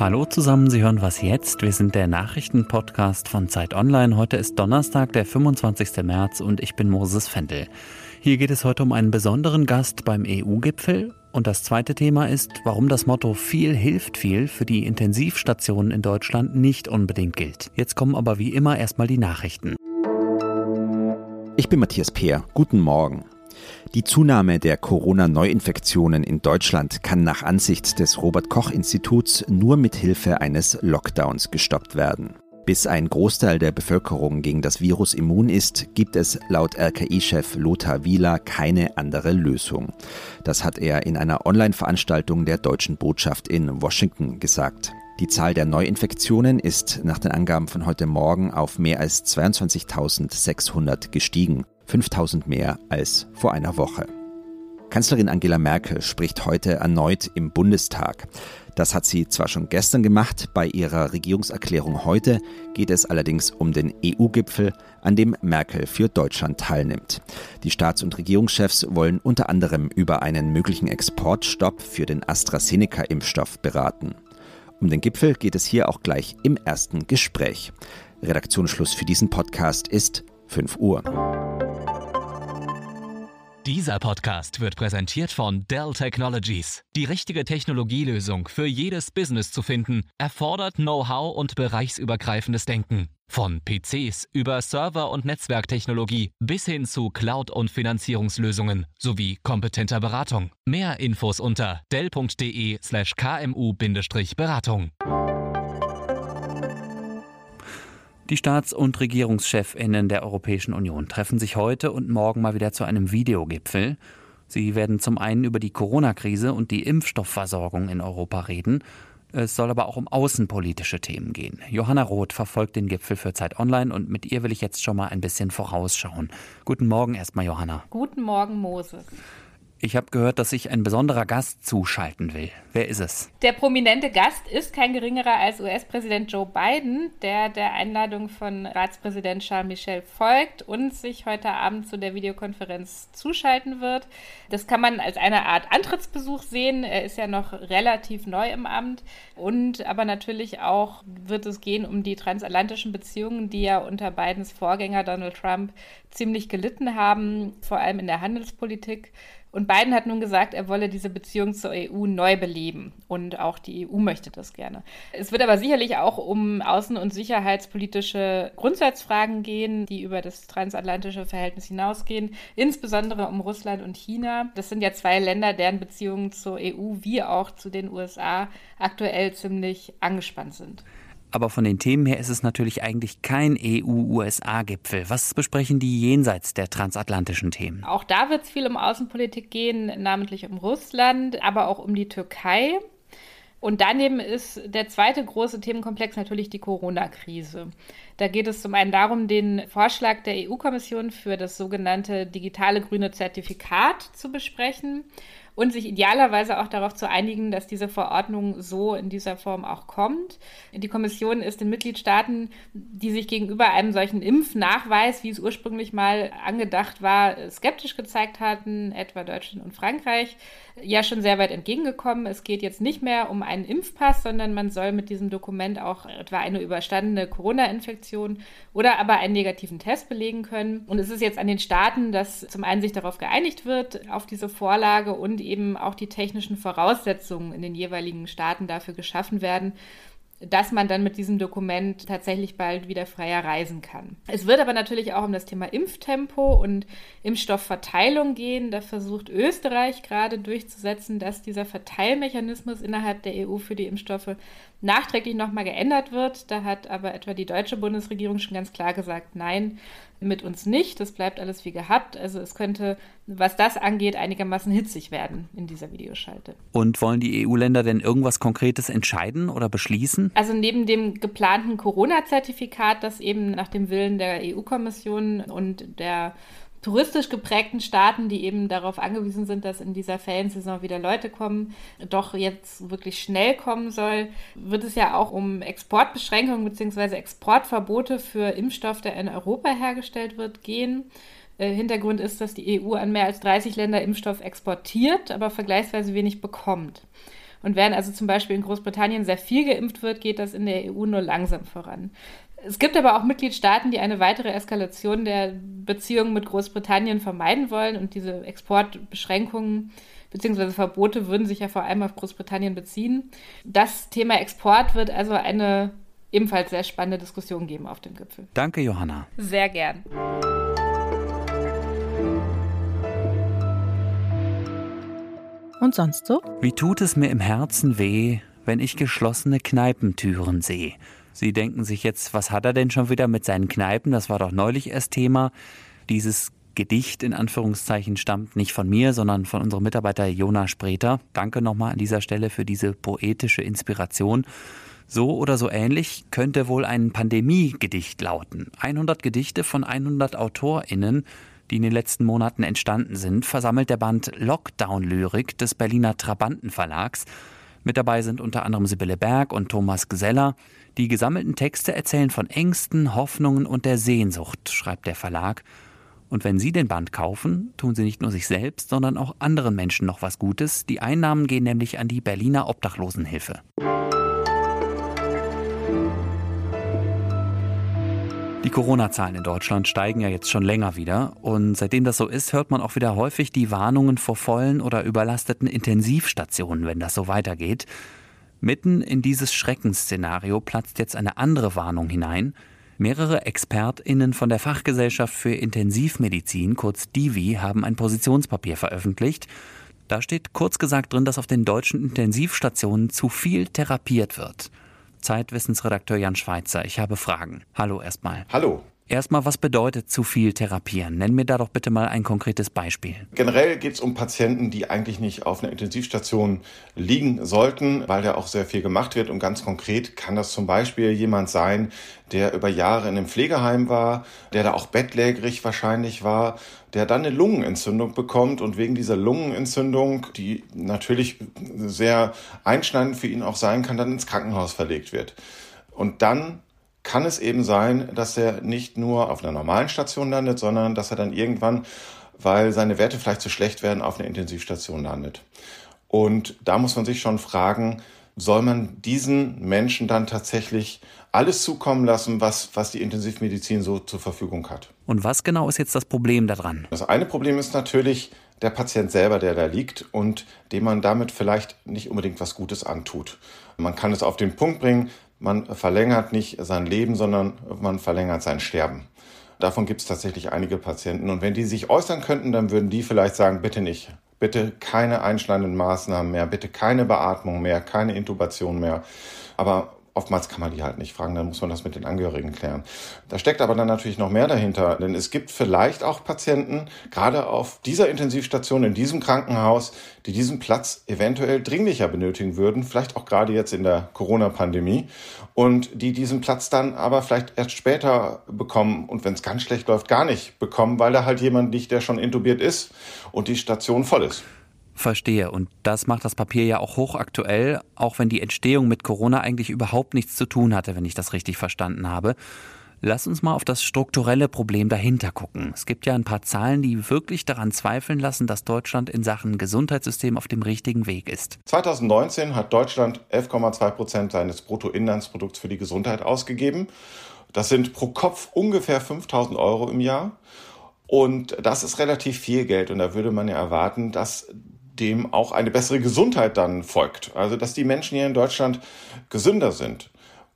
Hallo zusammen, Sie hören was jetzt. Wir sind der Nachrichtenpodcast von Zeit Online. Heute ist Donnerstag, der 25. März und ich bin Moses Fendel. Hier geht es heute um einen besonderen Gast beim EU-Gipfel. Und das zweite Thema ist, warum das Motto viel hilft viel für die Intensivstationen in Deutschland nicht unbedingt gilt. Jetzt kommen aber wie immer erstmal die Nachrichten. Ich bin Matthias Peer. Guten Morgen. Die Zunahme der Corona-Neuinfektionen in Deutschland kann nach Ansicht des Robert Koch Instituts nur mit Hilfe eines Lockdowns gestoppt werden. Bis ein Großteil der Bevölkerung gegen das Virus immun ist, gibt es laut RKI-Chef Lothar Wieler keine andere Lösung. Das hat er in einer Online-Veranstaltung der deutschen Botschaft in Washington gesagt. Die Zahl der Neuinfektionen ist nach den Angaben von heute Morgen auf mehr als 22.600 gestiegen. 5000 mehr als vor einer Woche. Kanzlerin Angela Merkel spricht heute erneut im Bundestag. Das hat sie zwar schon gestern gemacht, bei ihrer Regierungserklärung heute geht es allerdings um den EU-Gipfel, an dem Merkel für Deutschland teilnimmt. Die Staats- und Regierungschefs wollen unter anderem über einen möglichen Exportstopp für den AstraZeneca-Impfstoff beraten. Um den Gipfel geht es hier auch gleich im ersten Gespräch. Redaktionsschluss für diesen Podcast ist 5 Uhr. Dieser Podcast wird präsentiert von Dell Technologies. Die richtige Technologielösung für jedes Business zu finden, erfordert Know-how und bereichsübergreifendes Denken. Von PCs über Server- und Netzwerktechnologie bis hin zu Cloud- und Finanzierungslösungen sowie kompetenter Beratung. Mehr Infos unter dell.de/kmu-beratung. Die Staats- und Regierungschefinnen der Europäischen Union treffen sich heute und morgen mal wieder zu einem Videogipfel. Sie werden zum einen über die Corona-Krise und die Impfstoffversorgung in Europa reden. Es soll aber auch um außenpolitische Themen gehen. Johanna Roth verfolgt den Gipfel für Zeit Online und mit ihr will ich jetzt schon mal ein bisschen vorausschauen. Guten Morgen erstmal, Johanna. Guten Morgen, Moses. Ich habe gehört, dass sich ein besonderer Gast zuschalten will. Wer ist es? Der prominente Gast ist kein geringerer als US-Präsident Joe Biden, der der Einladung von Ratspräsident Charles Michel folgt und sich heute Abend zu der Videokonferenz zuschalten wird. Das kann man als eine Art Antrittsbesuch sehen. Er ist ja noch relativ neu im Amt. Und aber natürlich auch wird es gehen um die transatlantischen Beziehungen, die ja unter Bidens Vorgänger Donald Trump ziemlich gelitten haben, vor allem in der Handelspolitik. Und Biden hat nun gesagt, er wolle diese Beziehung zur EU neu beleben. Und auch die EU möchte das gerne. Es wird aber sicherlich auch um außen- und sicherheitspolitische Grundsatzfragen gehen, die über das transatlantische Verhältnis hinausgehen, insbesondere um Russland und China. Das sind ja zwei Länder, deren Beziehungen zur EU wie auch zu den USA aktuell ziemlich angespannt sind. Aber von den Themen her ist es natürlich eigentlich kein EU-USA-Gipfel. Was besprechen die jenseits der transatlantischen Themen? Auch da wird es viel um Außenpolitik gehen, namentlich um Russland, aber auch um die Türkei. Und daneben ist der zweite große Themenkomplex natürlich die Corona-Krise. Da geht es zum einen darum, den Vorschlag der EU-Kommission für das sogenannte digitale grüne Zertifikat zu besprechen und sich idealerweise auch darauf zu einigen, dass diese Verordnung so in dieser Form auch kommt. Die Kommission ist den Mitgliedstaaten, die sich gegenüber einem solchen Impfnachweis, wie es ursprünglich mal angedacht war, skeptisch gezeigt hatten, etwa Deutschland und Frankreich, ja schon sehr weit entgegengekommen. Es geht jetzt nicht mehr um einen Impfpass, sondern man soll mit diesem Dokument auch etwa eine überstandene Corona-Infektion oder aber einen negativen Test belegen können. Und es ist jetzt an den Staaten, dass zum einen sich darauf geeinigt wird, auf diese Vorlage und eben auch die technischen Voraussetzungen in den jeweiligen Staaten dafür geschaffen werden, dass man dann mit diesem Dokument tatsächlich bald wieder freier reisen kann. Es wird aber natürlich auch um das Thema Impftempo und Impfstoffverteilung gehen. Da versucht Österreich gerade durchzusetzen, dass dieser Verteilmechanismus innerhalb der EU für die Impfstoffe nachträglich nochmal geändert wird. Da hat aber etwa die deutsche Bundesregierung schon ganz klar gesagt, nein, mit uns nicht. Das bleibt alles wie gehabt. Also es könnte, was das angeht, einigermaßen hitzig werden in dieser Videoschalte. Und wollen die EU-Länder denn irgendwas Konkretes entscheiden oder beschließen? Also neben dem geplanten Corona-Zertifikat, das eben nach dem Willen der EU-Kommission und der touristisch geprägten Staaten, die eben darauf angewiesen sind, dass in dieser Feriensaison wieder Leute kommen, doch jetzt wirklich schnell kommen soll, wird es ja auch um Exportbeschränkungen bzw. Exportverbote für Impfstoff, der in Europa hergestellt wird, gehen. Äh, Hintergrund ist, dass die EU an mehr als 30 Länder Impfstoff exportiert, aber vergleichsweise wenig bekommt. Und während also zum Beispiel in Großbritannien sehr viel geimpft wird, geht das in der EU nur langsam voran. Es gibt aber auch Mitgliedstaaten, die eine weitere Eskalation der Beziehungen mit Großbritannien vermeiden wollen und diese Exportbeschränkungen bzw. Verbote würden sich ja vor allem auf Großbritannien beziehen. Das Thema Export wird also eine ebenfalls sehr spannende Diskussion geben auf dem Gipfel. Danke, Johanna. Sehr gern. Und sonst so? Wie tut es mir im Herzen weh, wenn ich geschlossene Kneipentüren sehe? Sie denken sich jetzt, was hat er denn schon wieder mit seinen Kneipen? Das war doch neulich erst Thema. Dieses Gedicht in Anführungszeichen stammt nicht von mir, sondern von unserem Mitarbeiter Jona Spreter. Danke nochmal an dieser Stelle für diese poetische Inspiration. So oder so ähnlich könnte wohl ein Pandemie-Gedicht lauten. 100 Gedichte von 100 AutorInnen, die in den letzten Monaten entstanden sind, versammelt der Band Lockdown-Lyrik des Berliner Trabanten Verlags. Mit dabei sind unter anderem Sibylle Berg und Thomas Geseller. Die gesammelten Texte erzählen von Ängsten, Hoffnungen und der Sehnsucht, schreibt der Verlag. Und wenn Sie den Band kaufen, tun Sie nicht nur sich selbst, sondern auch anderen Menschen noch was Gutes. Die Einnahmen gehen nämlich an die Berliner Obdachlosenhilfe. Die Corona-Zahlen in Deutschland steigen ja jetzt schon länger wieder. Und seitdem das so ist, hört man auch wieder häufig die Warnungen vor vollen oder überlasteten Intensivstationen, wenn das so weitergeht. Mitten in dieses Schreckensszenario platzt jetzt eine andere Warnung hinein. Mehrere ExpertInnen von der Fachgesellschaft für Intensivmedizin, kurz DIVI, haben ein Positionspapier veröffentlicht. Da steht kurz gesagt drin, dass auf den deutschen Intensivstationen zu viel therapiert wird. Zeitwissensredakteur Jan Schweitzer. Ich habe Fragen. Hallo erstmal. Hallo. Erstmal, was bedeutet zu viel therapieren? Nenn mir da doch bitte mal ein konkretes Beispiel. Generell geht es um Patienten, die eigentlich nicht auf einer Intensivstation liegen sollten, weil da auch sehr viel gemacht wird. Und ganz konkret kann das zum Beispiel jemand sein, der über Jahre in einem Pflegeheim war, der da auch bettlägerig wahrscheinlich war, der dann eine Lungenentzündung bekommt und wegen dieser Lungenentzündung, die natürlich sehr einschneidend für ihn auch sein kann, dann ins Krankenhaus verlegt wird. Und dann kann es eben sein, dass er nicht nur auf einer normalen Station landet, sondern dass er dann irgendwann, weil seine Werte vielleicht zu schlecht werden, auf einer Intensivstation landet. Und da muss man sich schon fragen, soll man diesen Menschen dann tatsächlich alles zukommen lassen, was, was die Intensivmedizin so zur Verfügung hat. Und was genau ist jetzt das Problem daran? Das eine Problem ist natürlich der Patient selber, der da liegt und dem man damit vielleicht nicht unbedingt was Gutes antut. Man kann es auf den Punkt bringen, man verlängert nicht sein Leben, sondern man verlängert sein Sterben. Davon gibt es tatsächlich einige Patienten. Und wenn die sich äußern könnten, dann würden die vielleicht sagen, bitte nicht. Bitte keine einschneidenden Maßnahmen mehr, bitte keine Beatmung mehr, keine Intubation mehr. Aber oftmals kann man die halt nicht fragen, dann muss man das mit den Angehörigen klären. Da steckt aber dann natürlich noch mehr dahinter, denn es gibt vielleicht auch Patienten, gerade auf dieser Intensivstation, in diesem Krankenhaus, die diesen Platz eventuell dringlicher benötigen würden, vielleicht auch gerade jetzt in der Corona-Pandemie und die diesen Platz dann aber vielleicht erst später bekommen und wenn es ganz schlecht läuft, gar nicht bekommen, weil da halt jemand liegt, der schon intubiert ist und die Station voll ist. Verstehe. Und das macht das Papier ja auch hochaktuell, auch wenn die Entstehung mit Corona eigentlich überhaupt nichts zu tun hatte, wenn ich das richtig verstanden habe. Lass uns mal auf das strukturelle Problem dahinter gucken. Es gibt ja ein paar Zahlen, die wirklich daran zweifeln lassen, dass Deutschland in Sachen Gesundheitssystem auf dem richtigen Weg ist. 2019 hat Deutschland 11,2 Prozent seines Bruttoinlandsprodukts für die Gesundheit ausgegeben. Das sind pro Kopf ungefähr 5000 Euro im Jahr. Und das ist relativ viel Geld. Und da würde man ja erwarten, dass dem auch eine bessere Gesundheit dann folgt. Also dass die Menschen hier in Deutschland gesünder sind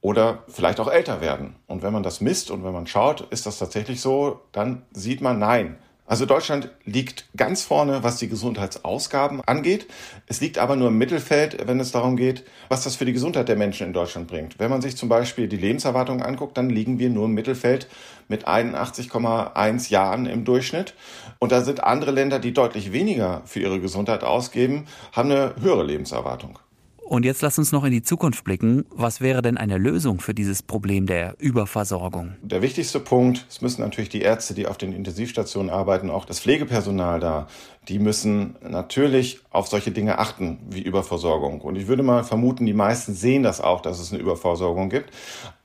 oder vielleicht auch älter werden. Und wenn man das misst und wenn man schaut, ist das tatsächlich so, dann sieht man, nein, also Deutschland liegt ganz vorne, was die Gesundheitsausgaben angeht. Es liegt aber nur im Mittelfeld, wenn es darum geht, was das für die Gesundheit der Menschen in Deutschland bringt. Wenn man sich zum Beispiel die Lebenserwartung anguckt, dann liegen wir nur im Mittelfeld mit 81,1 Jahren im Durchschnitt. Und da sind andere Länder, die deutlich weniger für ihre Gesundheit ausgeben, haben eine höhere Lebenserwartung. Und jetzt lass uns noch in die Zukunft blicken. Was wäre denn eine Lösung für dieses Problem der Überversorgung? Der wichtigste Punkt, es müssen natürlich die Ärzte, die auf den Intensivstationen arbeiten, auch das Pflegepersonal da, die müssen natürlich auf solche Dinge achten wie Überversorgung. Und ich würde mal vermuten, die meisten sehen das auch, dass es eine Überversorgung gibt.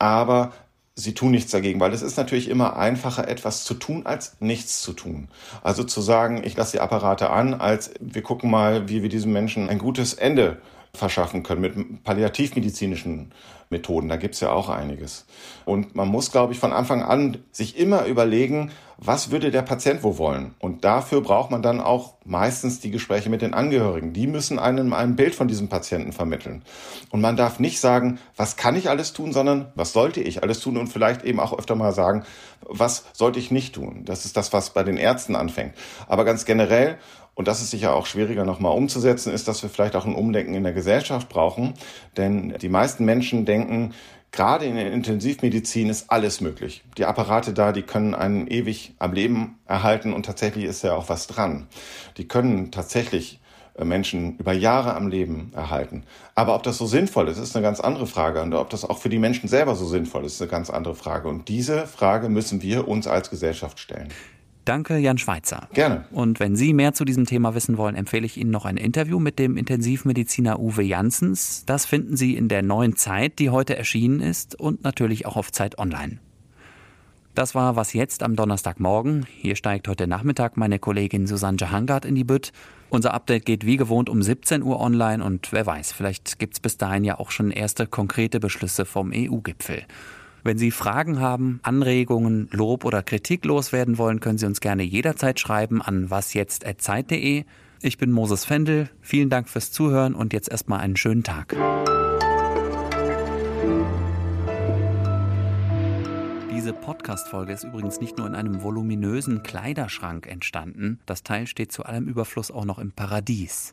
Aber sie tun nichts dagegen, weil es ist natürlich immer einfacher, etwas zu tun, als nichts zu tun. Also zu sagen, ich lasse die Apparate an, als wir gucken mal, wie wir diesem Menschen ein gutes Ende verschaffen können mit palliativmedizinischen Methoden. Da gibt es ja auch einiges. Und man muss, glaube ich, von Anfang an sich immer überlegen, was würde der Patient wo wollen? Und dafür braucht man dann auch meistens die Gespräche mit den Angehörigen. Die müssen einem ein Bild von diesem Patienten vermitteln. Und man darf nicht sagen, was kann ich alles tun, sondern was sollte ich alles tun und vielleicht eben auch öfter mal sagen, was sollte ich nicht tun. Das ist das, was bei den Ärzten anfängt. Aber ganz generell und das ist sicher auch schwieriger nochmal umzusetzen, ist, dass wir vielleicht auch ein Umdenken in der Gesellschaft brauchen. Denn die meisten Menschen denken, gerade in der Intensivmedizin ist alles möglich. Die Apparate da, die können einen ewig am Leben erhalten und tatsächlich ist ja auch was dran. Die können tatsächlich äh, Menschen über Jahre am Leben erhalten. Aber ob das so sinnvoll ist, ist eine ganz andere Frage. Und ob das auch für die Menschen selber so sinnvoll ist, ist eine ganz andere Frage. Und diese Frage müssen wir uns als Gesellschaft stellen. Danke, Jan Schweitzer. Gerne. Und wenn Sie mehr zu diesem Thema wissen wollen, empfehle ich Ihnen noch ein Interview mit dem Intensivmediziner Uwe Janssens. Das finden Sie in der neuen Zeit, die heute erschienen ist und natürlich auch auf Zeit Online. Das war was jetzt am Donnerstagmorgen. Hier steigt heute Nachmittag meine Kollegin Susanne Jahangard in die Bütt. Unser Update geht wie gewohnt um 17 Uhr online und wer weiß, vielleicht gibt es bis dahin ja auch schon erste konkrete Beschlüsse vom EU-Gipfel. Wenn Sie Fragen haben, Anregungen, Lob oder Kritik loswerden wollen, können Sie uns gerne jederzeit schreiben an wasjetzt.zeit.de. Ich bin Moses Fendel. Vielen Dank fürs Zuhören und jetzt erstmal einen schönen Tag. Diese Podcast-Folge ist übrigens nicht nur in einem voluminösen Kleiderschrank entstanden. Das Teil steht zu allem Überfluss auch noch im Paradies.